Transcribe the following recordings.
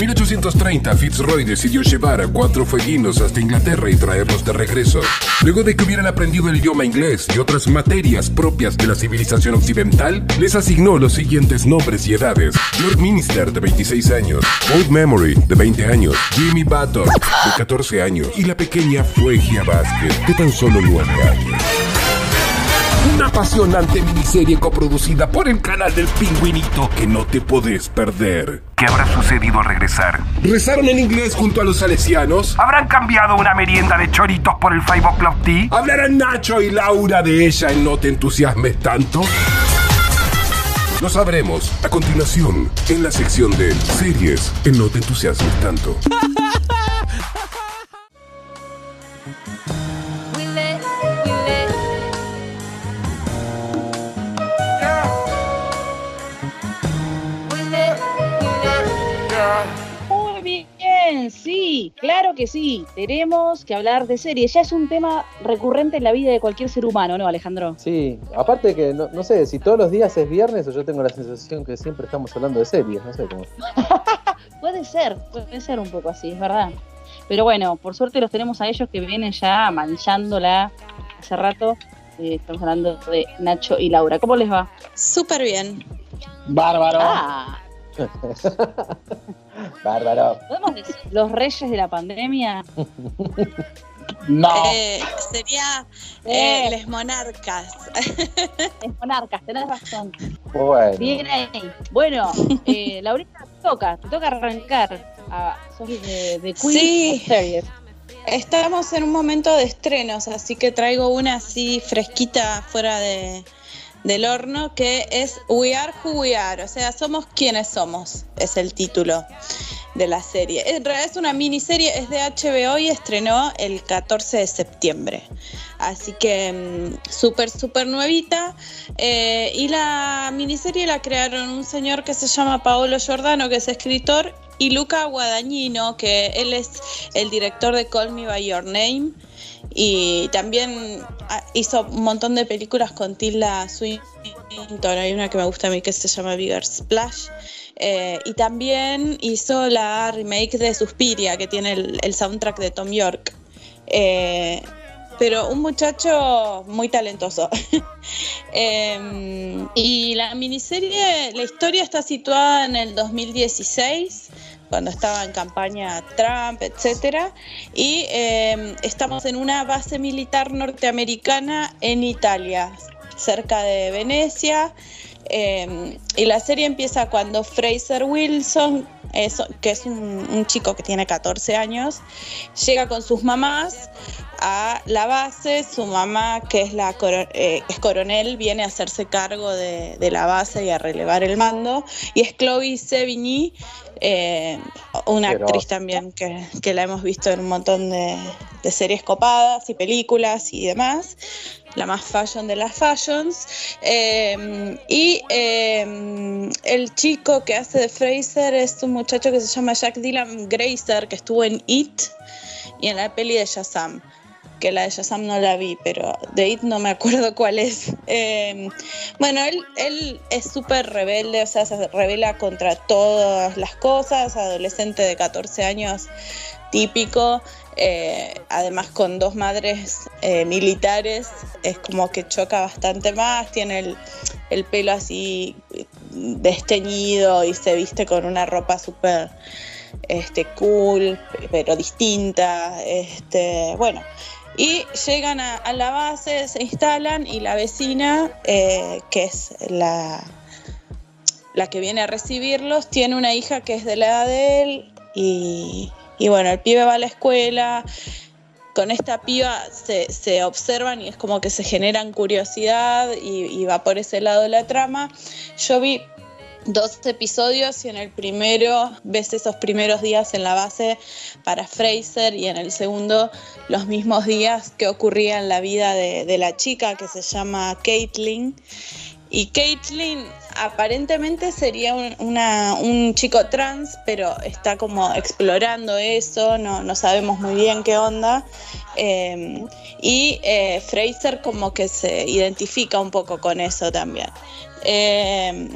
1830, Fitzroy decidió llevar a cuatro fueguinos hasta Inglaterra y traerlos de regreso. Luego de que hubieran aprendido el idioma inglés y otras materias propias de la civilización occidental, les asignó los siguientes nombres y edades. Lord Minister, de 26 años. Old Memory, de 20 años. Jimmy Button, de 14 años. Y la pequeña Fuegia Vázquez, de tan solo 9 años. Una apasionante miniserie coproducida por el canal del pingüinito que no te podés perder. ¿Qué habrá sucedido al regresar? ¿Rezaron en inglés junto a los salesianos? ¿Habrán cambiado una merienda de choritos por el Five O'Clock Tea? ¿Hablarán Nacho y Laura de ella en No te entusiasmes tanto? Lo sabremos a continuación en la sección de series en No te entusiasmes tanto. sí, claro que sí. Tenemos que hablar de series. Ya es un tema recurrente en la vida de cualquier ser humano, ¿no, Alejandro? Sí, aparte que no, no sé si todos los días es viernes o yo tengo la sensación que siempre estamos hablando de series, no sé cómo. Puede ser, puede ser un poco así, es verdad. Pero bueno, por suerte los tenemos a ellos que vienen ya manchándola hace rato. Eh, estamos hablando de Nacho y Laura. ¿Cómo les va? Súper bien. Bárbaro. Ah, Bárbaro. ¿podemos decir los reyes de la pandemia? No. Eh, sería eh, Les Monarcas. Es monarcas, tenés razón. Bueno. Bien ahí. Bueno, eh, Laurita, te toca, te toca arrancar. A, sos de, de Queen Sí. Series. Estamos en un momento de estrenos, así que traigo una así fresquita fuera de, del horno que es We Are Who We Are, o sea, somos quienes somos, es el título de la serie. En realidad es una miniserie, es de HBO y estrenó el 14 de septiembre. Así que mm, súper, súper nuevita. Eh, y la miniserie la crearon un señor que se llama Paolo Giordano, que es escritor, y Luca Guadagnino, que él es el director de Call Me By Your Name. Y también ah, hizo un montón de películas con Tilda Swinton. Hay una que me gusta a mí que se llama Bigger Splash. Eh, y también hizo la remake de Suspiria, que tiene el, soundtrack de Tom York. Eh, pero un muchacho muy talentoso. Eh, y la miniserie, la historia está situada en el 2016, cuando estaba en campaña Trump, etcétera, y eh, estamos en una base militar norteamericana en Italia, cerca de Venecia. Eh, y la serie empieza cuando Fraser Wilson, que es un, un chico que tiene 14 años, llega con sus mamás a la base. Su mamá, que es, la coro- eh, es coronel, viene a hacerse cargo de, de la base y a relevar el mando. Y es Chloe Sevigny, eh, una Pero- actriz también que, que la hemos visto en un montón de, de series copadas y películas y demás. La más fashion de las fashions. Eh, y eh, el chico que hace de Fraser es un muchacho que se llama Jack Dylan Grazer, que estuvo en It y en la peli de Shazam. Que la de Shazam no la vi, pero de It no me acuerdo cuál es. Eh, bueno, él, él es súper rebelde, o sea, se revela contra todas las cosas. Adolescente de 14 años, típico. eh, además, con dos madres eh, militares, es como que choca bastante más. Tiene el, el pelo así desteñido y se viste con una ropa súper este, cool, pero distinta. Este, bueno, y llegan a, la base, se instalan y la vecina, eh, que es la, la que viene a recibirlos, tiene una hija que es de la edad de él y, y bueno, el pibe va a la escuela. Con esta piba se, se observan y es como que se generan curiosidad y, y va por ese lado de la trama. Yo vi dos episodios y en el primero ves esos primeros días en la base para Fraser y en el segundo los mismos días que ocurría en la vida de, la chica que se llama Caitlin. Y Caitlin aparentemente sería un, chico trans, pero está como explorando eso, no, sabemos muy bien qué onda. Eh, y eh, Fraser como que se identifica un poco con eso también. Eh,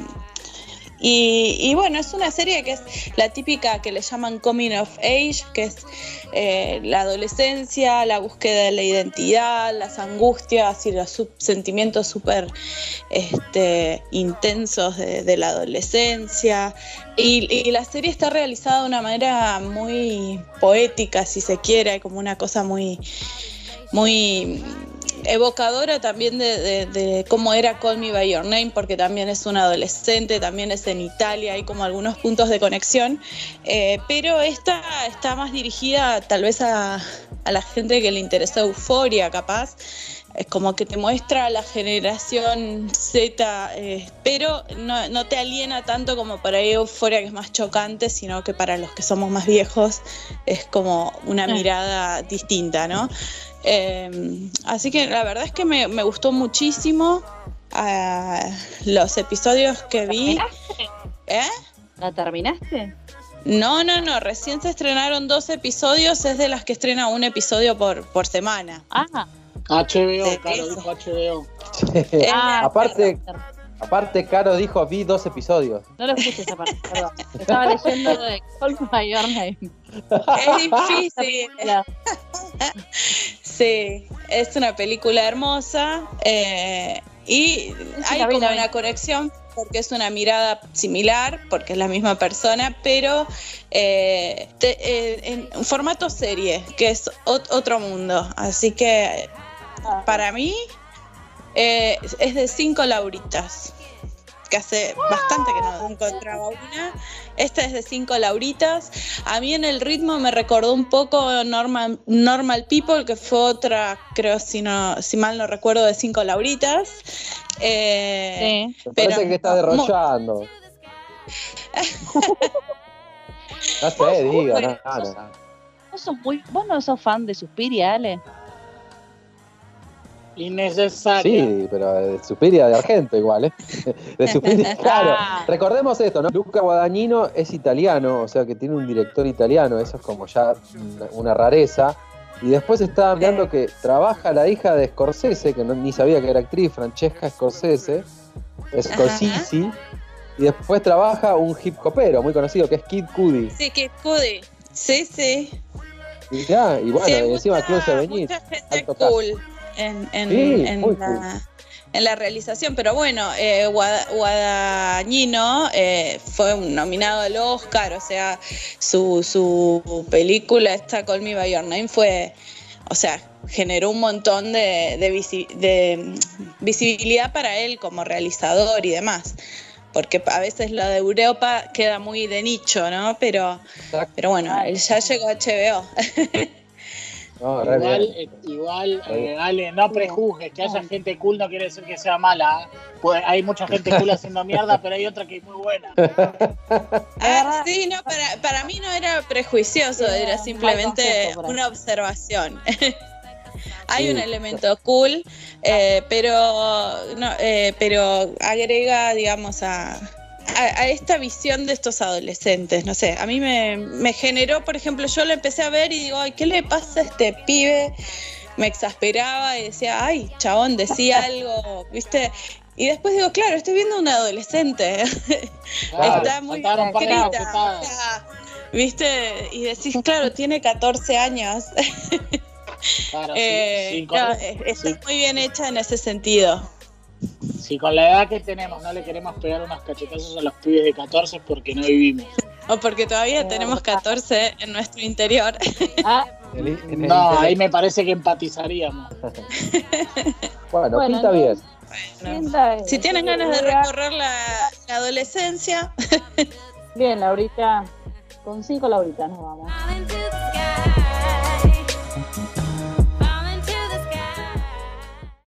Y, bueno, es una serie que es la típica que le llaman Coming of Age, que es eh, la adolescencia, la búsqueda de la identidad, las angustias y los sentimientos súper este, intensos de, la adolescencia. Y, y la serie está realizada de una manera muy poética, si se quiere, como una cosa muy, muy evocadora también de, de- de cómo era Call Me By Your Name, porque también es un adolescente, también es en Italia, hay como algunos puntos de conexión, Eh, pero esta está más dirigida tal vez a, a la gente que le interesó Euforia, capaz. Es como que te muestra la generación Z, eh, pero no, no te aliena tanto como para Euforia, que es más chocante, sino que para los que somos más viejos es como una mirada distinta, ¿no? Eh, así que la verdad es que me, me gustó muchísimo ah, los episodios que vi. ¿Eh? ¿La terminaste? No, no, no, recién se estrenaron dos episodios, es de las que estrena un episodio por, por semana. Ah, HBO, Sí, Caro, dijo HBO. Eh, ah, aparte-. Aparte, Caro dijo, vi dos episodios. No lo escuché esa parte, perdón. Estaba leyendo de Call Me By Your Name. Es difícil. Sí, es una película hermosa eh, y hay como una conexión porque es una mirada similar, porque es la misma persona, pero eh, te- eh, en formato serie, que es ot- otro mundo. Así que para mí eh, es de cinco lauritas, que hace bastante que no encontraba una. Esta es de cinco lauritas. A mí en el ritmo me recordó un poco Normal, Normal People, que fue otra, creo, si, no, si mal no recuerdo, de cinco lauritas. Eh, Sí. Me Pero parece que está derrochando. No sé, diga, no, bueno, no, no. ¿Vos, sos muy, ¿Vos no sos fan de Suspiria, Ale? Innecesaria. Sí, pero de Suspiria de Argento igual, ¿eh? De Suspiria, claro. Recordemos esto, ¿no? Luca Guadagnino es italiano, o sea que tiene un director italiano, eso es como ya una, rareza. Y después está hablando que trabaja la hija de Scorsese, que no, ni sabía que era actriz, Francesca Scorsese, Scorsese. Y después trabaja un hip hopero muy conocido, que es Kid Cudi. Sí, que Cudi. Sí, sí. Y, ya, y bueno, Sí, y encima mucha- Sevigny. mucha gente cast. En, en, Sí, en muy la, cool. en la realización. Pero bueno, eh, Guada- Guadagnino eh, fue un nominado al Oscar, o sea, su, su película, esta Call Me By Your Name, fue, o sea, generó un montón de, de visi- de, visibilidad para él como realizador y demás. Porque a veces lo de Europa queda muy de nicho, ¿no? Pero, pero bueno, él ya llegó a HBO. No, Igual, bien. eh, igual eh, Ale, no prejuzgues, que haya gente cool no quiere decir que sea mala. ¿eh? Pues hay mucha gente cool haciendo mierda, pero hay otra que es muy buena. Ah, sí, no, para, para mí no era prejuicioso, Sí, era simplemente una observación. Hay Sí. un elemento cool, eh, pero, no, eh, pero agrega, digamos, a, a, a esta visión de estos adolescentes. No sé, a mí me, me generó, por ejemplo, yo lo empecé a ver y digo, ay, ¿qué le pasa a este pibe? Me exasperaba y decía, ay, chabón, decía algo, ¿viste? Y después digo, claro, estoy viendo a un adolescente. Claro, Está muy o sea, ¿Viste? Y decís, claro, tiene 14 años. Claro, sí, Eh, sí, con, no, está sí. muy bien hecha en ese sentido. Si con la edad que tenemos no le queremos pegar unos cachetazos a los pibes de 14 es porque no vivimos. O porque todavía tenemos 14 en nuestro interior. Ah, No, ahí me parece que empatizaríamos. Bueno, Bueno, pinta bien. Si tienen ganas de recorrer la, la adolescencia, Bien, Laurita. Con cinco Lauritas nos vamos.